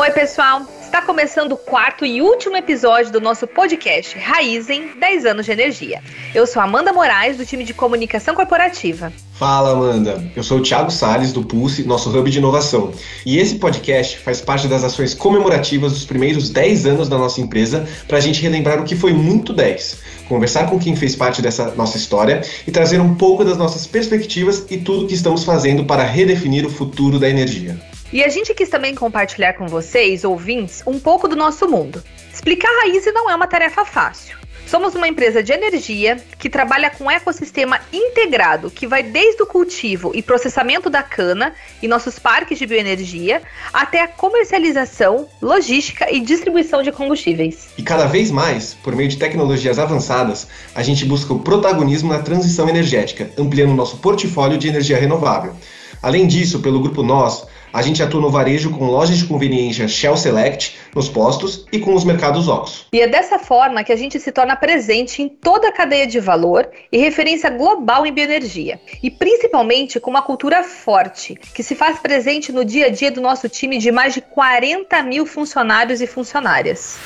Oi, pessoal! Está começando o quarto e último episódio do nosso podcast Raizen 10 anos de energia. Eu sou Amanda Moraes, do time de comunicação corporativa. Fala, Amanda. Eu sou o Thiago Sales do Pulse, nosso hub de inovação. E esse podcast faz parte das ações comemorativas dos primeiros 10 anos da nossa empresa, para a gente relembrar o que foi muito 10, conversar com quem fez parte dessa nossa história e trazer um pouco das nossas perspectivas e tudo que estamos fazendo para redefinir o futuro da energia. E a gente quis também compartilhar com vocês, ouvintes, um pouco do nosso mundo. Explicar a Raiz não é uma tarefa fácil. Somos uma empresa de energia que trabalha com ecossistema integrado que vai desde o cultivo e processamento da cana e nossos parques de bioenergia até a comercialização, logística e distribuição de combustíveis. E cada vez mais, por meio de tecnologias avançadas, a gente busca o protagonismo na transição energética, ampliando nosso portfólio de energia renovável. Além disso, pelo grupo Nós, a gente atua no varejo com lojas de conveniência Shell Select nos postos e com os mercados OXXO. E é dessa forma que a gente se torna presente em toda a cadeia de valor e referência global em bioenergia. E principalmente com uma cultura forte, que se faz presente no dia a dia do nosso time de mais de 40 mil funcionários e funcionárias.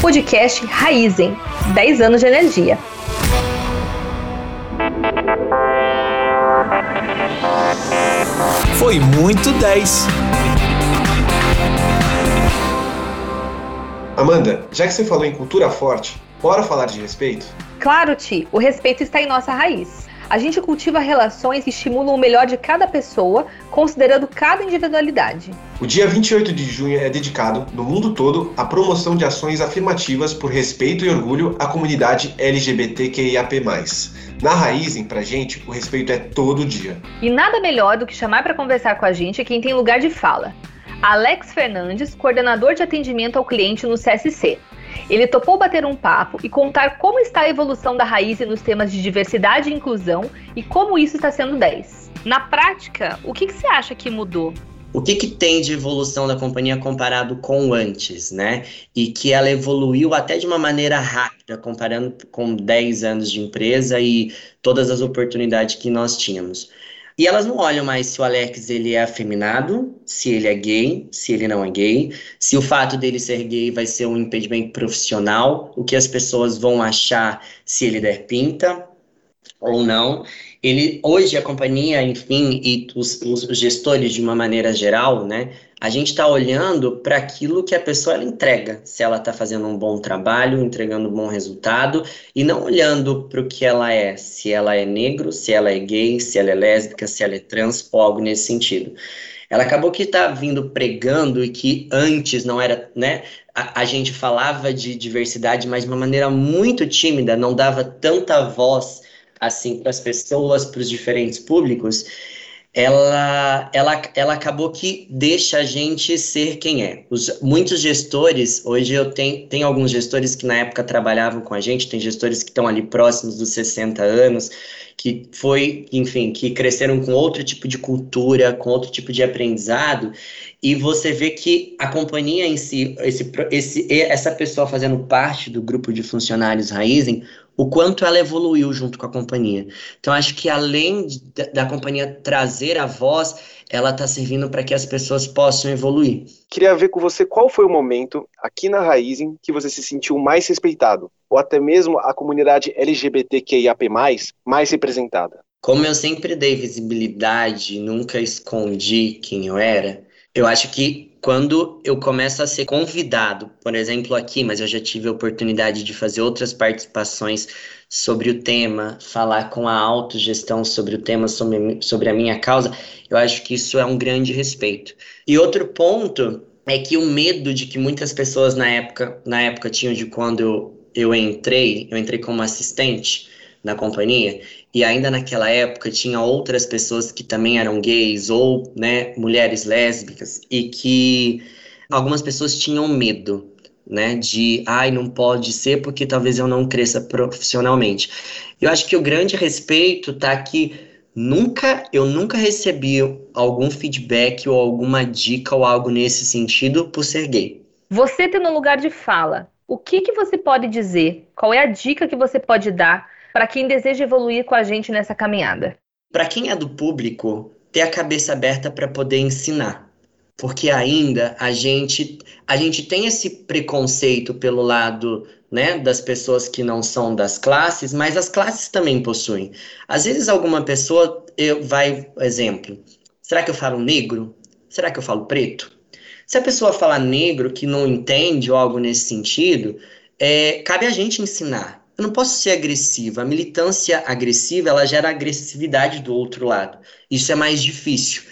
Podcast Raizen 10 anos de energia. Foi muito 10. Amanda, já que você falou em cultura forte, bora falar de respeito? Claro, Ti, o respeito está em nossa raiz. A gente cultiva relações que estimulam o melhor de cada pessoa, considerando cada individualidade. O dia 28 de junho é dedicado, no mundo todo, à promoção de ações afirmativas por respeito e orgulho à comunidade LGBTQIAP+. Na Raizen, pra gente, o respeito é todo dia. E nada melhor do que chamar para conversar com a gente quem tem lugar de fala. Alex Fernandes, coordenador de atendimento ao cliente no CSC. Ele topou bater um papo e contar como está a evolução da Raizen nos temas de diversidade e inclusão e como isso está sendo 10. Na prática, o que, que você acha que mudou? O que, que tem de evolução da companhia comparado com antes, né? E que ela evoluiu até de uma maneira rápida, comparando com 10 anos de empresa e todas as oportunidades que nós tínhamos. E elas não olham mais se o Alex ele é afeminado, se ele é gay, se ele não é gay, se o fato dele ser gay vai ser um impedimento profissional, o que as pessoas vão achar se ele der pinta ou não ele hoje a companhia, enfim, e os, os gestores de uma maneira geral, né, a gente está olhando para aquilo que a pessoa ela entrega, se ela está fazendo um bom trabalho, entregando um bom resultado, e não olhando para o que ela é, se ela é negro, se ela é gay, se ela é lésbica, se ela é trans, ou algo nesse sentido. Ela acabou que está vindo pregando e que antes não era, né? A, a gente falava de diversidade, mas de uma maneira muito tímida, não dava tanta voz assim para as pessoas, para os diferentes públicos, ela, ela, ela acabou que deixa a gente ser quem é. Os, muitos gestores, hoje eu tenho, tenho alguns gestores que na época trabalhavam com a gente, tem gestores que estão ali próximos dos 60 anos, que foi, enfim, que cresceram com outro tipo de cultura, com outro tipo de aprendizado, e você vê que a companhia em si, esse, esse, essa pessoa fazendo parte do grupo de funcionários Raizen, o quanto ela evoluiu junto com a companhia. Então, acho que além de, da companhia trazer a voz, ela está servindo para que as pessoas possam evoluir. Queria ver com você qual foi o momento aqui na Raizen que você se sentiu mais respeitado, ou até mesmo a comunidade LGBTQIAP+, mais representada. Como eu sempre dei visibilidade, nunca escondi quem eu era, eu acho que quando eu começo a ser convidado, por exemplo, aqui, mas eu já tive a oportunidade de fazer outras participações sobre o tema, falar com a autogestão sobre o tema, sobre, sobre a minha causa, eu acho que isso é um grande respeito. E outro ponto é que o medo de que muitas pessoas na época, na época tinham de quando eu, eu entrei, eu entrei como assistente na companhia, e ainda naquela época tinha outras pessoas que também eram gays ou né, mulheres lésbicas e que algumas pessoas tinham medo né, de ai não pode ser porque talvez eu não cresça profissionalmente. Eu acho que o grande respeito tá que nunca eu nunca recebi algum feedback ou alguma dica ou algo nesse sentido por ser gay. Você tem no lugar de fala. O que que você pode dizer? Qual é a dica que você pode dar para quem deseja evoluir com a gente nessa caminhada? Para quem é do público, ter a cabeça aberta para poder ensinar. Porque ainda a gente, a gente tem esse preconceito pelo lado né, das pessoas que não são das classes, mas as classes também possuem. Às vezes alguma pessoa eu, vai, exemplo, será que eu falo negro? Será que eu falo preto? Se a pessoa falar negro que não entende ou algo nesse sentido, é, cabe a gente ensinar. Eu não posso ser agressiva. A militância agressiva, ela gera agressividade do outro lado. Isso é mais difícil.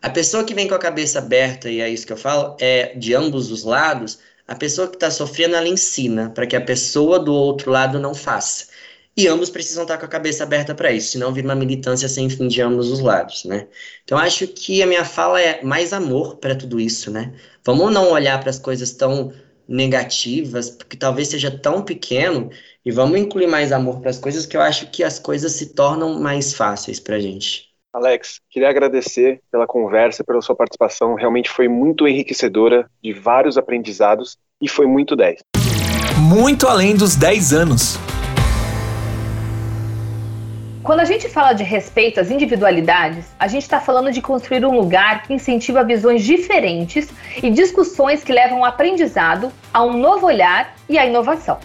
A pessoa que vem com a cabeça aberta, e é isso que eu falo, é de ambos os lados, a pessoa que está sofrendo, ela ensina para que a pessoa do outro lado não faça. E ambos precisam estar tá com a cabeça aberta para isso, senão vira uma militância sem fim de ambos os lados, né? Então acho que a minha fala é mais amor para tudo isso, né? Vamos não olhar para as coisas tão negativas, porque talvez seja tão pequeno, e vamos incluir mais amor para as coisas que eu acho que as coisas se tornam mais fáceis para a gente. Alex, queria agradecer pela conversa, pela sua participação. Realmente foi muito enriquecedora, de vários aprendizados e foi muito 10. Muito além dos 10 anos. Quando a gente fala de respeito às individualidades, a gente está falando de construir um lugar que incentiva visões diferentes e discussões que levam ao aprendizado, a um novo olhar e à inovação.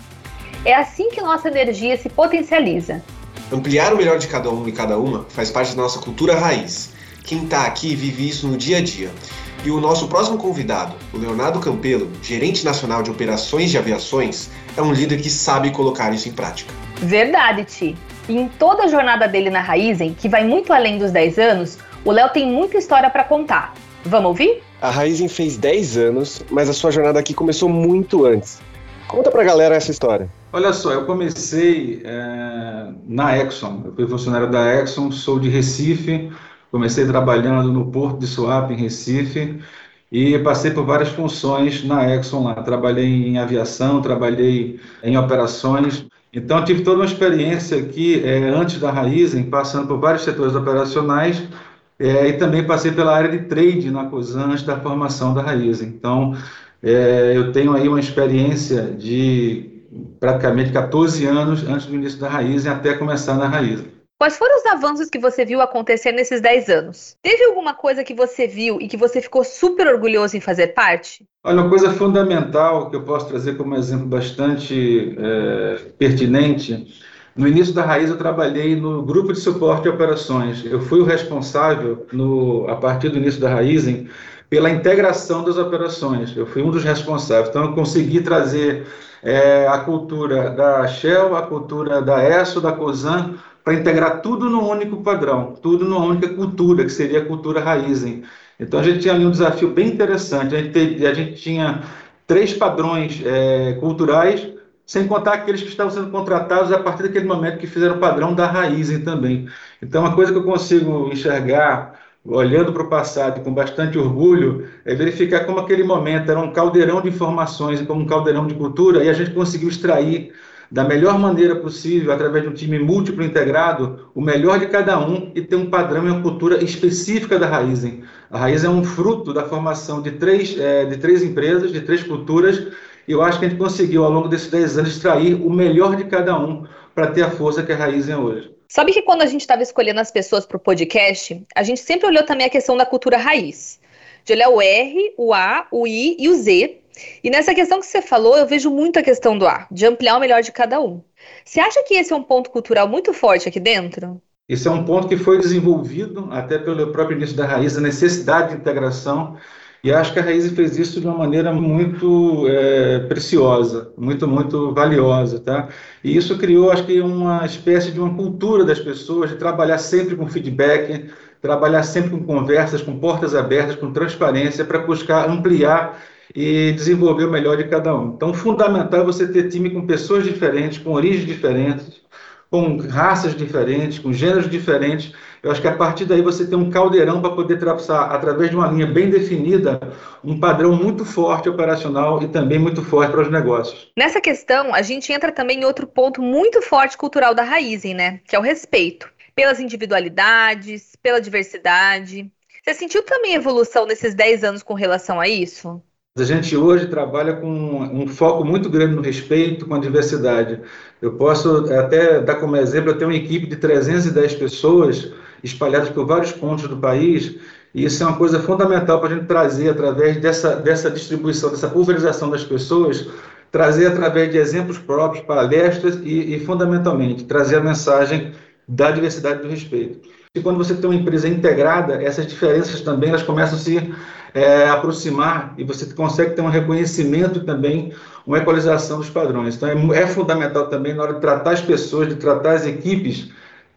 É assim que nossa energia se potencializa Ampliar o melhor de cada um e cada uma faz parte da nossa cultura raiz. Quem está aqui vive isso no dia a dia. E o nosso próximo convidado, o Leonardo Campelo, gerente nacional de operações de aviações, é um líder que sabe colocar isso em prática. Verdade, Ti. E em toda a jornada dele na Raizen, que vai muito além dos 10 anos, o Léo tem muita história para contar. Vamos ouvir? A Raizen fez 10 anos, mas a sua jornada aqui começou muito antes. Conta pra galera essa história. Olha só, eu comecei é, na Exxon. Eu fui funcionário da Exxon, sou de Recife. Comecei trabalhando no Porto de Suape, em Recife, e passei por várias funções na Exxon lá. Trabalhei em aviação, trabalhei em operações. Então, tive toda uma experiência aqui é, antes da Raizen, passando por vários setores operacionais, é, e também passei pela área de trade na COSAN antes da formação da Raizen. Então, é, eu tenho aí uma experiência de praticamente 14 anos antes do início da Raiz e até começar na Raiz. Quais foram os avanços que você viu acontecer nesses 10 anos? Teve alguma coisa que você viu e que você ficou super orgulhoso em fazer parte? Olha, uma coisa fundamental que eu posso trazer como exemplo bastante é, pertinente. No início da Raiz, eu trabalhei no grupo de suporte de operações. Eu fui o responsável, no, a partir do início da Raiz, pela integração das operações. Eu fui um dos responsáveis. Então, eu consegui trazer é, a cultura da Shell, a cultura da ESSO, da COSAN, para integrar tudo num único padrão, tudo numa única cultura, que seria a cultura Raizen. Então a gente tinha ali um desafio bem interessante. A gente, a gente tinha três padrões é, culturais, sem contar aqueles que estavam sendo contratados a partir daquele momento que fizeram o padrão da Raizen também. Então, uma coisa que eu consigo enxergar olhando para o passado com bastante orgulho, é verificar como aquele momento era um caldeirão de informações e como um caldeirão de cultura, e a gente conseguiu extrair da melhor maneira possível, através de um time múltiplo integrado, o melhor de cada um e ter um padrão e uma cultura específica da Raizen. A Raizen é um fruto da formação de três, é, de três empresas, de três culturas, e eu acho que a gente conseguiu, ao longo desses dez anos, extrair o melhor de cada um para ter a força que a Raizen é hoje. Sabe que quando a gente estava escolhendo as pessoas para o podcast, a gente sempre olhou também a questão da cultura raiz. De olhar o R, o A, o I e o Z. E nessa questão que você falou, eu vejo muito a questão do A, de ampliar o melhor de cada um. Você acha que esse é um ponto cultural muito forte aqui dentro? Esse é um ponto que foi desenvolvido até pelo próprio início da raiz, a necessidade de integração e acho que a Raiz fez isso de uma maneira muito é, preciosa, muito, muito valiosa, tá? E isso criou, acho que, uma espécie de uma cultura das pessoas de trabalhar sempre com feedback, trabalhar sempre com conversas, com portas abertas, com transparência, para buscar ampliar e desenvolver o melhor de cada um. Então, fundamental é você ter time com pessoas diferentes, com origens diferentes, com raças diferentes, com gêneros diferentes. Eu acho que a partir daí você tem um caldeirão para poder traçar, através de uma linha bem definida, um padrão muito forte operacional e também muito forte para os negócios. Nessa questão, a gente entra também em outro ponto muito forte cultural da Raizen, né? Que é o respeito pelas individualidades, pela diversidade. Você sentiu também evolução nesses 10 anos com relação a isso? A gente hoje trabalha com um foco muito grande no respeito com a diversidade. Eu posso até dar como exemplo, eu tenho uma equipe de 310 pessoas espalhadas por vários pontos do país, e isso é uma coisa fundamental para a gente trazer através dessa, dessa distribuição, dessa pulverização das pessoas, trazer através de exemplos próprios, palestras e, e fundamentalmente, trazer a mensagem da diversidade do respeito. E quando você tem uma empresa integrada, essas diferenças também elas começam a se é, aproximar e você consegue ter um reconhecimento também, uma equalização dos padrões. Então, é, é fundamental também, na hora de tratar as pessoas, de tratar as equipes,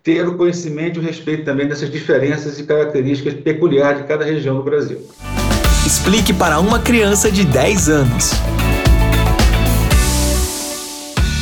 ter o conhecimento e o respeito também dessas diferenças e características peculiares de cada região do Brasil. Explique para uma criança de 10 anos.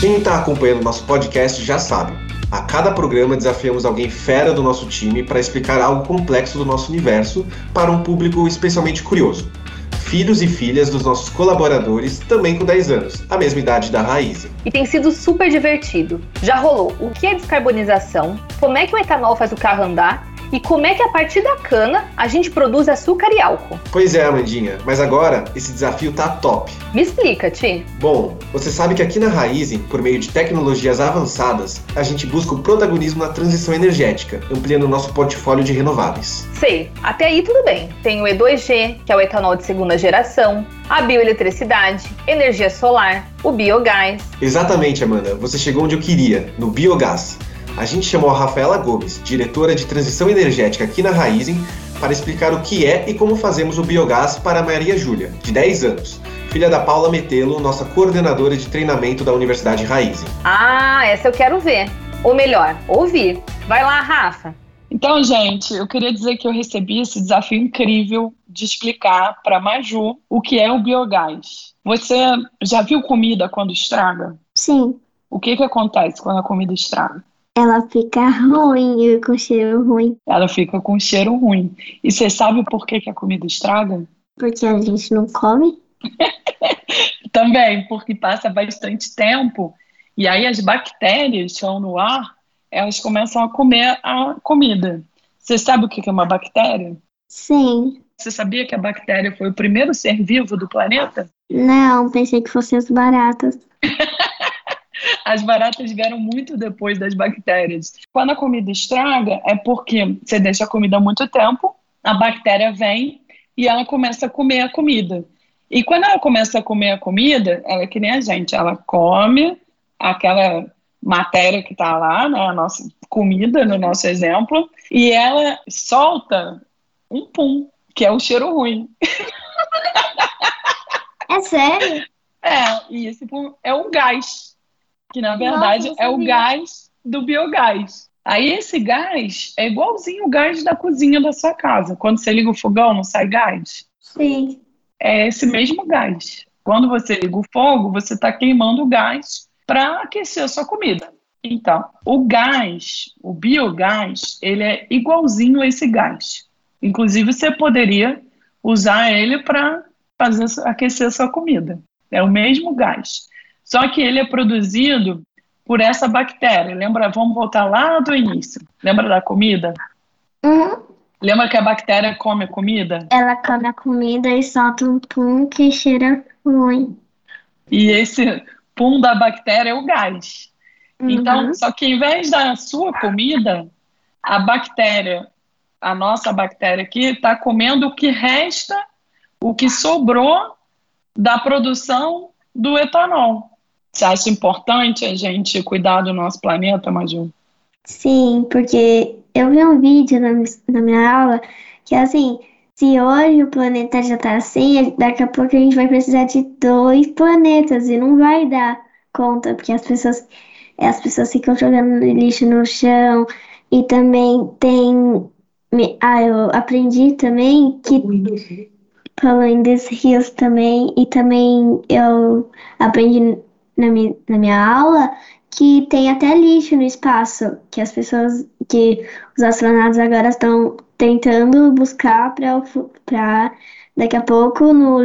Quem está acompanhando nosso podcast já sabe. A cada programa desafiamos alguém fera do nosso time para explicar algo complexo do nosso universo para um público especialmente curioso filhos e filhas dos nossos colaboradores, também com 10 anos, a mesma idade da Raiz. E tem sido super divertido. Já rolou o que é descarbonização, como é que o etanol faz o carro andar e como é que a partir da cana a gente produz açúcar e álcool. Pois é, Amandinha, mas agora esse desafio tá top. Me explica, Ti. Bom, você sabe que aqui na Raizen, por meio de tecnologias avançadas, a gente busca o protagonismo na transição energética, ampliando o nosso portfólio de renováveis. Sei, até aí tudo bem. Tem o E2G, que é o etanol de segunda geração, a bioeletricidade, energia solar, o biogás. Exatamente, Amanda, você chegou onde eu queria, no biogás a gente chamou a Rafaela Gomes, diretora de transição energética aqui na Raizen, para explicar o que é e como fazemos o biogás para a Maria Júlia, de 10 anos, filha da Paula Metelo, nossa coordenadora de treinamento da Universidade Raizen. Ah, essa eu quero ver. Ou melhor, ouvir. Vai lá, Rafa. Então, gente, eu queria dizer que eu recebi esse desafio incrível de explicar para Maju o que é o biogás. Você já viu comida quando estraga? Sim. O que, que acontece quando a comida estraga? Ela fica ruim, com cheiro ruim. Ela fica com cheiro ruim. E você sabe por que, que a comida estraga? Porque a gente não come. Também, porque passa bastante tempo e aí as bactérias que estão no ar, elas começam a comer a comida. Você sabe o que é uma bactéria? Sim. Você sabia que a bactéria foi o primeiro ser vivo do planeta? Não, pensei que fossem as baratas. As baratas vieram muito depois das bactérias. Quando a comida estraga, é porque você deixa a comida há muito tempo, a bactéria vem e ela começa a comer a comida. E quando ela começa a comer a comida, ela é que nem a gente, ela come aquela matéria que está lá, né, a nossa comida, no nosso exemplo, e ela solta um pum, que é o cheiro ruim. É sério? É, e esse pum é o gás que na verdade Nossa, é o gás do biogás. Aí esse gás é igualzinho o gás da cozinha da sua casa. Quando você liga o fogão, não sai gás? Sim. É esse mesmo gás. Quando você liga o fogo, você está queimando o gás para aquecer a sua comida. Então, o gás, o biogás, ele é igualzinho a esse gás. Inclusive, você poderia usar ele para fazer aquecer a sua comida. É o mesmo gás. Só que ele é produzido por essa bactéria. Lembra? Vamos voltar lá do início. Lembra da comida? Uhum. Lembra que a bactéria come a comida? Ela come a comida e solta um pum que cheira ruim. E esse pum da bactéria é o gás. Uhum. Então, só que em vez da sua comida, a bactéria, a nossa bactéria aqui, está comendo o que resta, o que sobrou da produção do etanol. Você acha importante a gente cuidar do nosso planeta, Maju? Sim, porque eu vi um vídeo na, na minha aula que assim, se hoje o planeta já tá assim, daqui a pouco a gente vai precisar de dois planetas e não vai dar conta, porque as pessoas, as pessoas ficam jogando lixo no chão e também tem. Ah, eu aprendi também que falando dos rios também, e também eu aprendi na minha, na minha aula que tem até lixo no espaço, que as pessoas, que os astronautas agora estão tentando buscar para daqui a pouco no,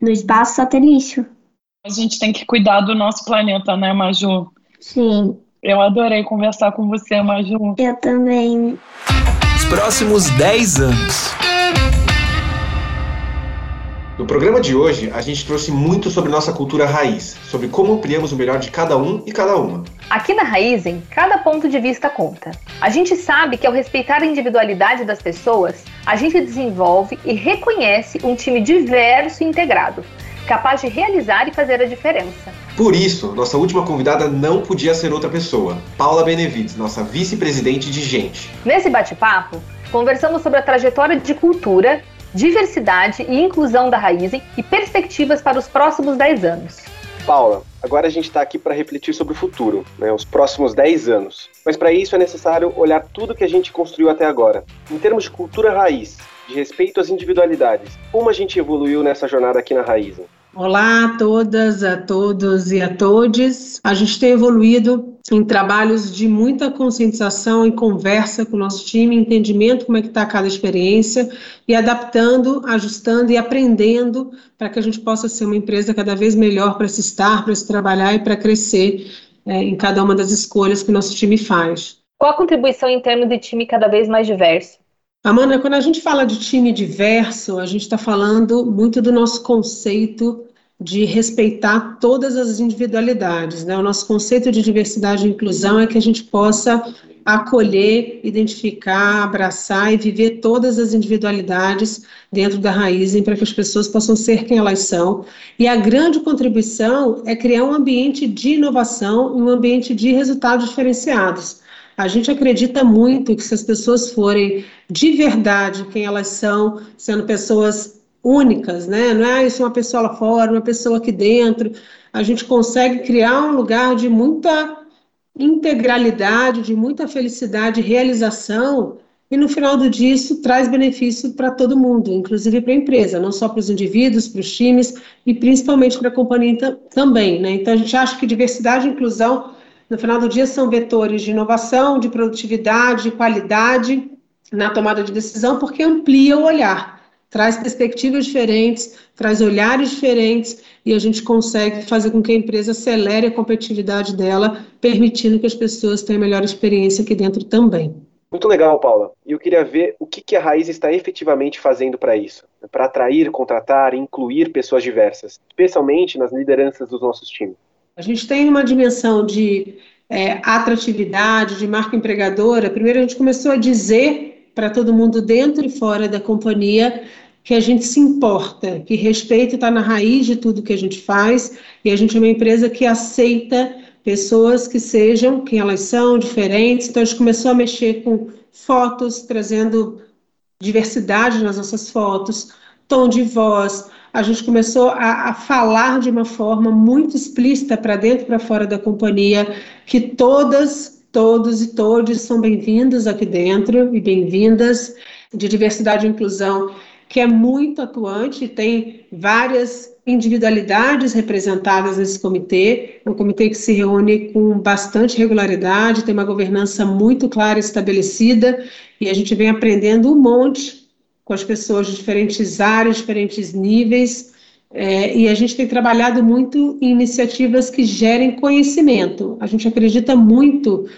no espaço só ter lixo. A gente tem que cuidar do nosso planeta, né, Maju? Sim. Eu adorei conversar com você, Maju. Eu também. Os próximos 10 anos. No programa de hoje, a gente trouxe muito sobre nossa cultura raiz, sobre como ampliamos o melhor de cada um e cada uma. Aqui na Raizen, cada ponto de vista conta. A gente sabe que ao respeitar a individualidade das pessoas, a gente desenvolve e reconhece um time diverso e integrado, capaz de realizar e fazer a diferença. Por isso, nossa última convidada não podia ser outra pessoa, Paula Benevides, nossa vice-presidente de Gente. Nesse bate-papo, conversamos sobre a trajetória de cultura diversidade e inclusão da Raizen e perspectivas para os próximos 10 anos. Paula, agora a gente está aqui para refletir sobre o futuro, né, os próximos 10 anos. Mas para isso é necessário olhar tudo que a gente construiu até agora. Em termos de cultura raiz, de respeito às individualidades, como a gente evoluiu nessa jornada aqui na Raizen? Olá a todas, a todos e a todes. A gente tem evoluído em trabalhos de muita conscientização e conversa com o nosso time, entendimento como é que está cada experiência e adaptando, ajustando e aprendendo para que a gente possa ser uma empresa cada vez melhor para se estar, para se trabalhar e para crescer é, em cada uma das escolhas que o nosso time faz. Qual a contribuição em termos de time cada vez mais diverso? Amanda, quando a gente fala de time diverso, a gente está falando muito do nosso conceito de respeitar todas as individualidades. Né? O nosso conceito de diversidade e inclusão é que a gente possa acolher, identificar, abraçar e viver todas as individualidades dentro da raiz para que as pessoas possam ser quem elas são. E a grande contribuição é criar um ambiente de inovação e um ambiente de resultados diferenciados. A gente acredita muito que se as pessoas forem de verdade quem elas são, sendo pessoas únicas, né? Não é isso uma pessoa lá fora, uma pessoa aqui dentro. A gente consegue criar um lugar de muita integralidade, de muita felicidade, realização, e no final do dia isso traz benefício para todo mundo, inclusive para a empresa, não só para os indivíduos, para os times e principalmente para a companhia também, né? Então a gente acha que diversidade e inclusão no final do dia, são vetores de inovação, de produtividade, de qualidade na tomada de decisão, porque amplia o olhar, traz perspectivas diferentes, traz olhares diferentes e a gente consegue fazer com que a empresa acelere a competitividade dela, permitindo que as pessoas tenham melhor experiência aqui dentro também. Muito legal, Paula. E eu queria ver o que, a Raiz está efetivamente fazendo para isso, para atrair, contratar incluir pessoas diversas, especialmente nas lideranças dos nossos times. A gente tem uma dimensão de é, atratividade, de marca empregadora. Primeiro, a gente começou a dizer para todo mundo dentro e fora da companhia que a gente se importa, que respeito está na raiz de tudo que a gente faz e a gente é uma empresa que aceita pessoas que sejam quem elas são, diferentes. Então, a gente começou a mexer com fotos, trazendo diversidade nas nossas fotos, tom de voz, a gente começou a, a falar de uma forma muito explícita para dentro e para fora da companhia que todas, todos e todos são bem-vindos aqui dentro e bem-vindas de diversidade e inclusão, que é muito atuante, tem várias individualidades representadas nesse comitê, é um comitê que se reúne com bastante regularidade, tem uma governança muito clara e estabelecida, e a gente vem aprendendo um monte com as pessoas de diferentes áreas, diferentes níveis, é, e a gente tem trabalhado muito em iniciativas que gerem conhecimento. A gente acredita muito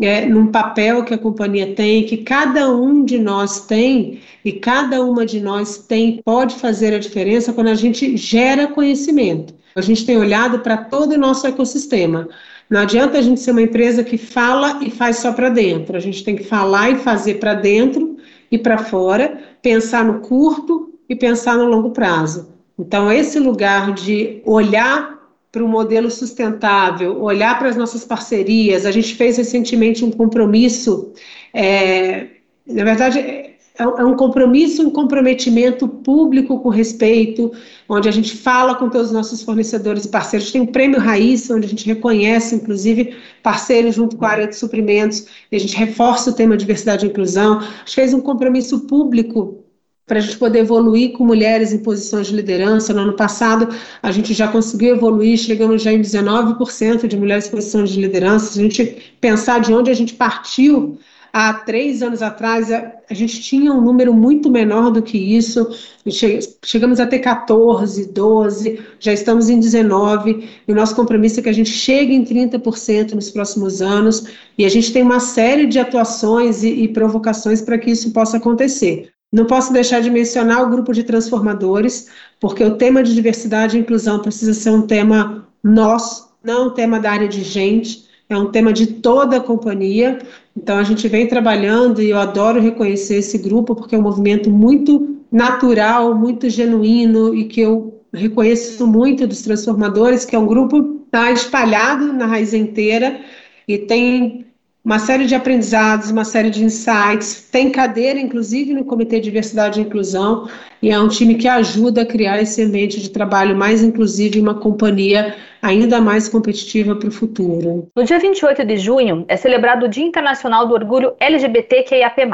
é, num papel que a companhia tem, que cada um de nós tem, e cada uma de nós tem, pode fazer a diferença quando a gente gera conhecimento. A gente tem olhado para todo o nosso ecossistema. Não adianta a gente ser uma empresa que fala e faz só para dentro. A gente tem que falar e fazer para dentro e para fora, pensar no curto e pensar no longo prazo. Então, esse lugar de olhar para o modelo sustentável, olhar para as nossas parcerias, a gente fez recentemente um compromisso, é, na verdade, é, é um compromisso, um comprometimento público com respeito, onde a gente fala com todos os nossos fornecedores e parceiros. Tem o Prêmio Raiz, onde a gente reconhece, inclusive, parceiros junto com a área de suprimentos, e a gente reforça o tema diversidade e inclusão. A gente fez um compromisso público para a gente poder evoluir com mulheres em posições de liderança. No ano passado, a gente já conseguiu evoluir, chegamos já em 19% de mulheres em posições de liderança. Se a gente pensar de onde a gente partiu há três anos atrás, a, gente tinha um número muito menor do que isso. Che chegamos a ter 14, 12, já estamos em 19, e o nosso compromisso é que a gente chegue em 30% nos próximos anos, e a gente tem uma série de atuações e, e provocações para que isso possa acontecer. Não posso deixar de mencionar o grupo de transformadores, porque o tema de diversidade e inclusão precisa ser um tema nosso, não um tema da área de gente, é um tema de toda a companhia. Então a gente vem trabalhando e eu adoro reconhecer esse grupo porque é um movimento muito natural, muito genuíno e que eu reconheço muito dos transformadores, que é um grupo está espalhado na raiz inteira e tem uma série de aprendizados, uma série de insights, tem cadeira, inclusive, no Comitê de Diversidade e Inclusão, e é um time que ajuda a criar esse ambiente de trabalho mais inclusivo e uma companhia ainda mais competitiva para o futuro. No dia 28 de junho é celebrado o Dia Internacional do Orgulho LGBTQIAP+.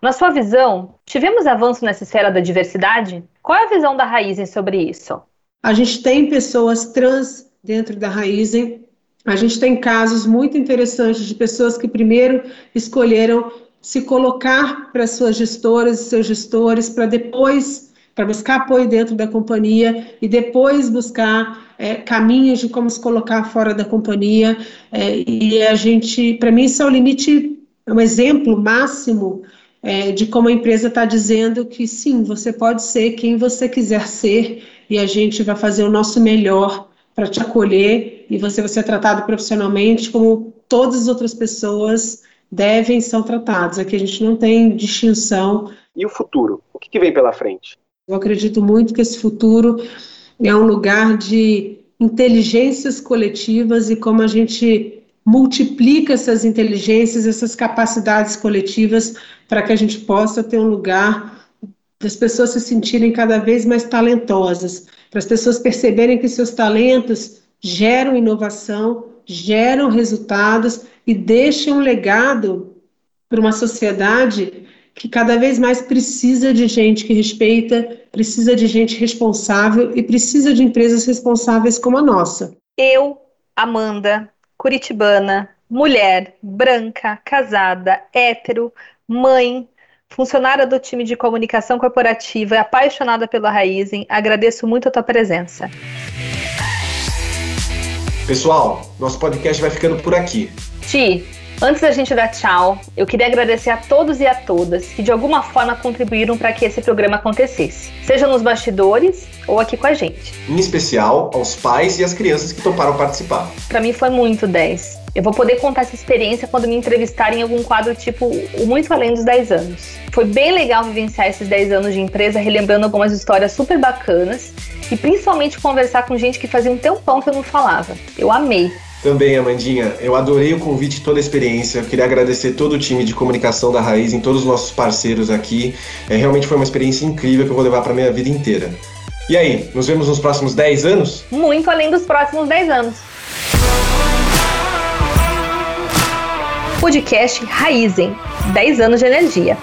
Na sua visão, tivemos avanço nessa esfera da diversidade? Qual é a visão da Raizen sobre isso? A gente tem pessoas trans dentro da Raizen, a gente tem casos muito interessantes de pessoas que primeiro escolheram se colocar para suas gestoras e seus gestores, para depois, para buscar apoio dentro da companhia e depois buscar é, caminhos de como se colocar fora da companhia. É, e a gente, para mim, isso é o limite, é um exemplo máximo é, de como a empresa está dizendo que sim, você pode ser quem você quiser ser e a gente vai fazer o nosso melhor para te acolher e você vai ser tratado profissionalmente como todas as outras pessoas devem ser tratadas. Aqui a gente não tem distinção. E o futuro? O que, que vem pela frente? Eu acredito muito que esse futuro é um lugar de inteligências coletivas e como a gente multiplica essas inteligências, essas capacidades coletivas para que a gente possa ter um lugar das pessoas se sentirem cada vez mais talentosas, para as pessoas perceberem que seus talentos geram inovação, geram resultados e deixam um legado para uma sociedade que cada vez mais precisa de gente que respeita, precisa de gente responsável e precisa de empresas responsáveis como a nossa. Eu, Amanda, curitibana, mulher, branca, casada, hétero, mãe, funcionária do time de comunicação corporativa e apaixonada pela Raizen, agradeço muito a tua presença. Pessoal, nosso podcast vai ficando por aqui. Ti, antes da gente dar tchau, eu queria agradecer a todos e a todas que de alguma forma contribuíram para que esse programa acontecesse, seja nos bastidores ou aqui com a gente. Em especial aos pais e às crianças que toparam participar. Para mim foi muito 10. Eu vou poder contar essa experiência quando me entrevistarem em algum quadro tipo o Muito Além dos 10 anos. Foi bem legal vivenciar esses 10 anos de empresa, relembrando algumas histórias super bacanas e principalmente conversar com gente que fazia um tempão que eu não falava. Eu amei. Também, Amandinha, eu adorei o convite e toda a experiência. Eu queria agradecer todo o time de comunicação da Raiz, em todos os nossos parceiros aqui. É, realmente foi uma experiência incrível que eu vou levar para minha vida inteira. E aí, nos vemos nos próximos 10 anos? Muito além dos próximos 10 anos. Podcast Raizen 10 anos de energia.